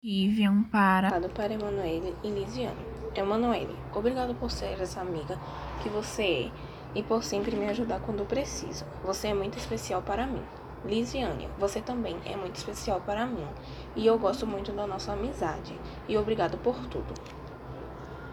Vivian para. Obrigado para Emanuele e Lisiane. Emanuele, obrigado por ser essa amiga que você é e por sempre me ajudar quando preciso. Você é muito especial para mim. Lisiane, você também é muito especial para mim e eu gosto muito da nossa amizade. E obrigado por tudo.